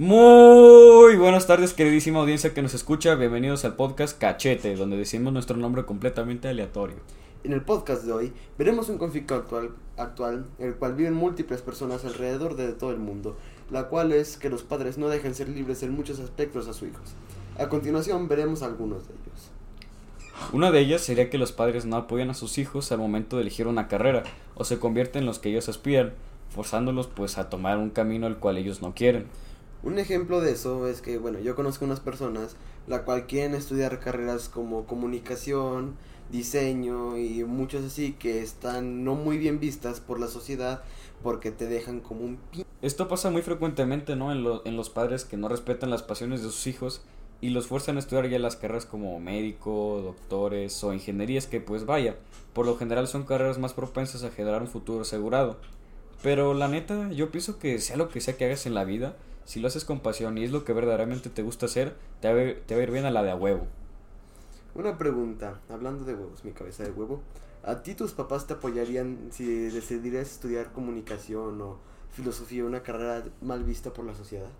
Muy buenas tardes, queridísima audiencia que nos escucha. Bienvenidos al podcast Cachete, donde decimos nuestro nombre completamente aleatorio. En el podcast de hoy veremos un conflicto actual, actual en el cual viven múltiples personas alrededor de todo el mundo, la cual es que los padres no dejan ser libres en muchos aspectos a sus hijos. A continuación veremos algunos de ellos. Una de ellas sería que los padres no apoyan a sus hijos al momento de elegir una carrera o se convierten en los que ellos aspiran, forzándolos pues a tomar un camino al cual ellos no quieren. Un ejemplo de eso es que, bueno, yo conozco unas personas la cual quieren estudiar carreras como comunicación, diseño y muchas así que están no muy bien vistas por la sociedad porque te dejan como un pi Esto pasa muy frecuentemente, ¿no? En, lo- en los padres que no respetan las pasiones de sus hijos y los fuerzan a estudiar ya las carreras como médico, doctores o ingenierías que pues vaya, por lo general son carreras más propensas a generar un futuro asegurado. Pero la neta, yo pienso que sea lo que sea que hagas en la vida, si lo haces con pasión y es lo que verdaderamente te gusta hacer, te va a ir, te va a ir bien a la de a huevo. Una pregunta, hablando de huevos, mi cabeza de huevo. ¿A ti tus papás te apoyarían si decidieras estudiar comunicación o filosofía, una carrera mal vista por la sociedad?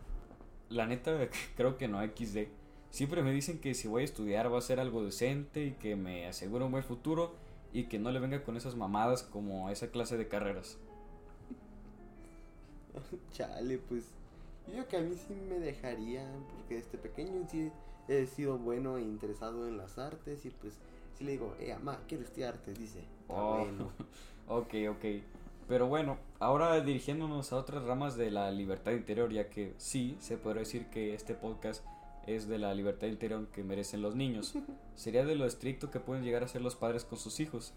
La neta, creo que no XD. Siempre me dicen que si voy a estudiar va a ser algo decente y que me asegura un buen futuro y que no le venga con esas mamadas como esa clase de carreras. Chale, pues yo digo que a mí sí me dejarían, porque desde pequeño sí he sido bueno e interesado en las artes y pues sí le digo, eh, mamá, quiero estudiar artes, dice. "Ah, Oh, bueno. ok, ok. Pero bueno, ahora dirigiéndonos a otras ramas de la libertad interior, ya que sí, se podría decir que este podcast es de la libertad interior que merecen los niños. Sería de lo estricto que pueden llegar a ser los padres con sus hijos.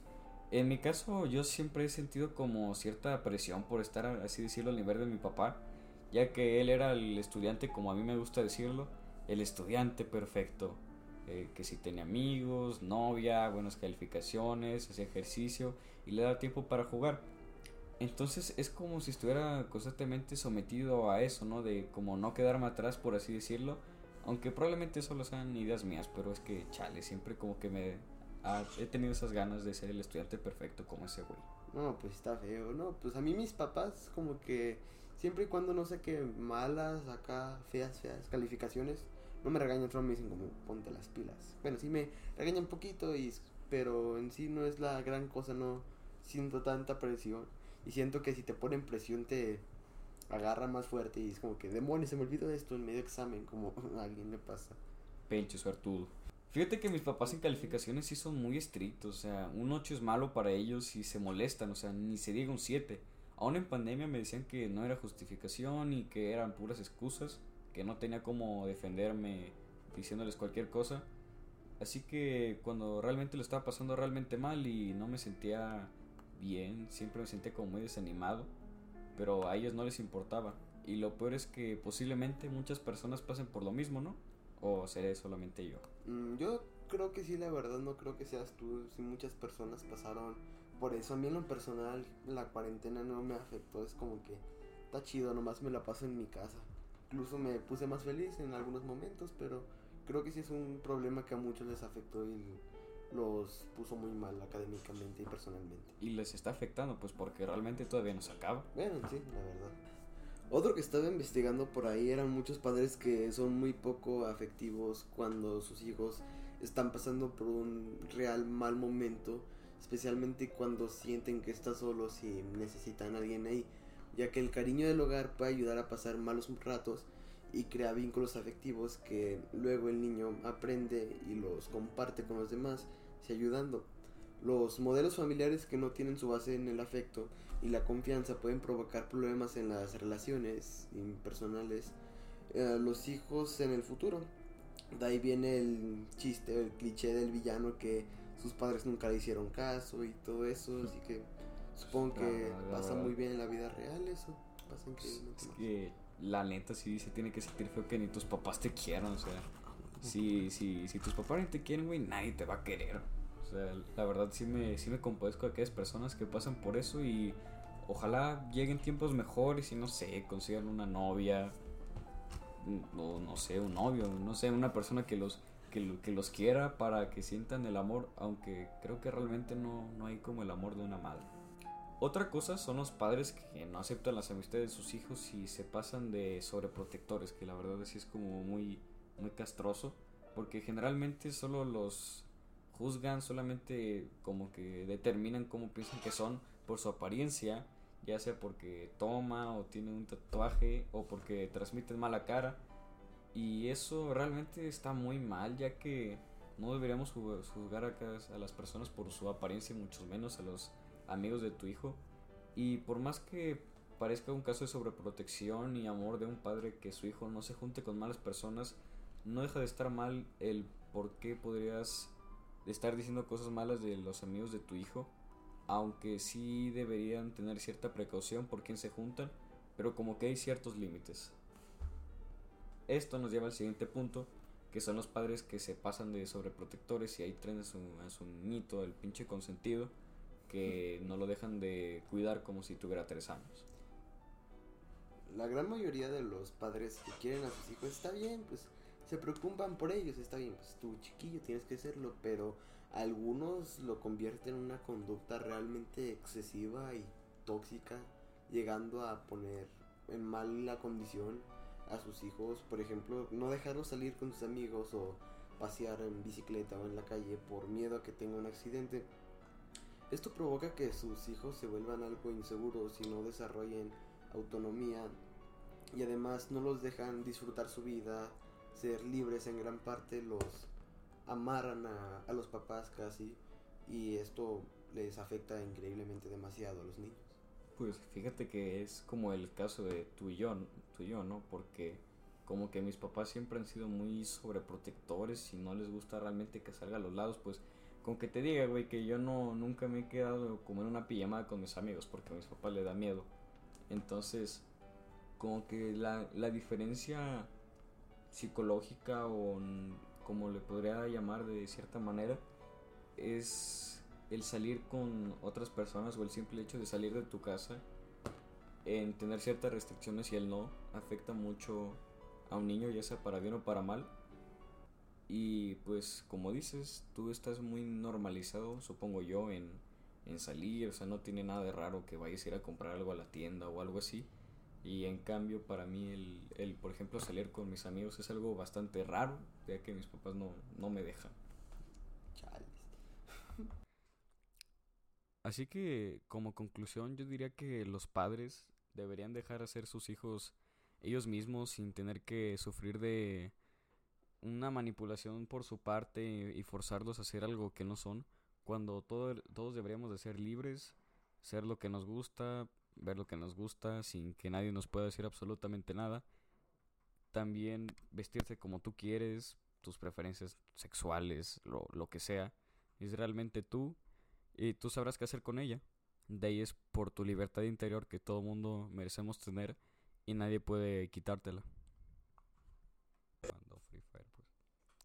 En mi caso, yo siempre he sentido como cierta presión por estar, así decirlo, al nivel de mi papá, ya que él era el estudiante, como a mí me gusta decirlo, el estudiante perfecto. eh, que si tenía amigos, novia, buenas calificaciones, hacía ejercicio y le daba tiempo para jugar. Entonces es como si estuviera constantemente sometido a eso, ¿no? De como no quedarme atrás, por así decirlo. Aunque probablemente solo sean ideas mías, pero es que, chale, siempre como que me... he tenido esas ganas de ser el estudiante perfecto como ese güey. No, pues está feo, ¿no? Pues a mí mis papás como que siempre y cuando no sé qué malas, acá feas, feas calificaciones, no me regañan, solo me dicen como ponte las pilas. Bueno, sí me regañan un poquito, y, pero en sí no es la gran cosa, no siento tanta presión. Y siento que si te ponen presión te agarra más fuerte y es como que demonios, se me olvidó esto en medio examen, como a alguien le pasa. Pinche suertudo. Fíjate que mis papás en calificaciones sí son muy estrictos, o sea, un 8 es malo para ellos y se molestan, o sea, ni se diga un 7. Aún en pandemia me decían que no era justificación y que eran puras excusas, que no tenía cómo defenderme diciéndoles cualquier cosa. Así que cuando realmente lo estaba pasando realmente mal y no me sentía bien, siempre me sentía como muy desanimado, pero a ellos no les importaba. Y lo peor es que posiblemente muchas personas pasen por lo mismo, ¿no? ¿O seré solamente yo? Mm, yo creo que sí, la verdad, no creo que seas tú. Si muchas personas pasaron por eso. A mí en lo personal, la cuarentena no me afectó. Es como que está chido, nomás me la paso en mi casa. Incluso me puse más feliz en algunos momentos, pero creo que sí es un problema que a muchos les afectó y los puso muy mal académicamente y personalmente. Y les está afectando, pues porque realmente todavía no se acaba. Bueno, sí, la verdad. Otro que estaba investigando por ahí eran muchos padres que son muy poco afectivos cuando sus hijos están pasando por un real mal momento, especialmente cuando sienten que están solos y necesitan a alguien ahí, ya que el cariño del hogar puede ayudar a pasar malos ratos y crea vínculos afectivos que luego el niño aprende y los comparte con los demás, se ayudando. Los modelos familiares que no tienen su base en el afecto y la confianza pueden provocar problemas en las relaciones personales, eh, los hijos en el futuro. De ahí viene el chiste, el cliché del villano que sus padres nunca le hicieron caso y todo eso, así que supongo que Ah, pasa ah. muy bien en la vida real eso, pasa increíblemente Es que la neta sí se tiene que sentir feo que ni tus papás te quieran, o sea. Si, si, si tus papás ni te quieren, güey, nadie te va a querer. Sea, la verdad sí me, sí me compadezco de aquellas personas que pasan por eso y ojalá lleguen tiempos mejores y no sé, consigan una novia, o no sé, un novio, no sé, una persona que los, que, que los quiera para que sientan el amor, aunque creo que realmente no, no hay como el amor de una madre. Otra cosa son los padres que no aceptan las amistades de sus hijos y se pasan de sobreprotectores, que la verdad sí es como muy, muy castroso, porque generalmente solo los juzgan, solamente como que determinan cómo piensan que son por su apariencia, ya sea porque toma o tiene un tatuaje o porque transmiten mala cara. Y eso realmente está muy mal, ya que no deberíamos juzgar a, las personas por su apariencia, mucho menos a los amigos de tu hijo. Y por más que parezca un caso de sobreprotección y amor de un padre que su hijo no se junte con malas personas, no deja de estar mal el por qué podrías estar diciendo cosas malas de los amigos de tu hijo. Aunque sí deberían tener cierta precaución por quién se juntan, pero como que hay ciertos límites. Esto nos lleva al siguiente punto, que son los padres que se pasan de sobreprotectores y ahí traen a su, a su el pinche consentido, que no lo dejan de cuidar como si tuviera tres años. La gran mayoría de los padres que quieren a sus hijos está bien, pues se preocupan por ellos, está bien, pues tú chiquillo tienes que serlo, pero algunos lo convierten en una conducta realmente excesiva y tóxica, llegando a poner en mala condición a sus hijos, por ejemplo, no dejarlos salir con sus amigos o pasear en bicicleta o en la calle por miedo a que tenga un accidente. Esto provoca que sus hijos se vuelvan algo inseguros y no desarrollen autonomía y además no los dejan disfrutar su vida, ser libres en gran parte, los amarran a, los papás casi y esto les afecta increíblemente demasiado a los niños. Pues fíjate que es como el caso de tú y yo, tú y yo, ¿no? Porque como que mis papás siempre han sido muy sobreprotectores y no les gusta realmente que salga a los lados, pues con que te diga, güey, que yo no nunca me he quedado como en una pijamada con mis amigos porque a mis papás le da miedo. Entonces, como que la, la diferencia psicológica o como le podría llamar de cierta manera es el salir con otras personas o el simple hecho de salir de tu casa en tener ciertas restricciones y el no afecta mucho a un niño ya sea para bien o para mal y pues como dices, tú estás muy normalizado, supongo yo, en, en salir, o sea, no tiene nada de raro que vayas a ir a comprar algo a la tienda o algo así. Y en cambio para mí el, el por ejemplo, salir con mis amigos es algo bastante raro, ya que mis papás no, no me dejan. Así que como conclusión yo diría que los padres deberían dejar hacer sus hijos ellos mismos sin tener que sufrir de una manipulación por su parte y forzarlos a hacer algo que no son, cuando todo, todos deberíamos de ser libres, ser lo que nos gusta, ver lo que nos gusta, sin que nadie nos pueda decir absolutamente nada. También vestirse como tú quieres, tus preferencias sexuales, lo, lo que sea, es realmente tú y tú sabrás qué hacer con ella. De ahí es por tu libertad interior que todo mundo merecemos tener y nadie puede quitártela.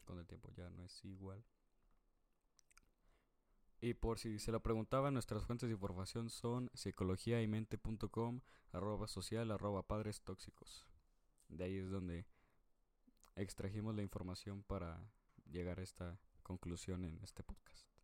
con el tiempo ya no es igual. Y por si se lo preguntaba, nuestras fuentes de información son psicologiaymente.com, arroba social, arroba padres tóxicos. De ahí es donde extrajimos la información para llegar a esta conclusión en este podcast.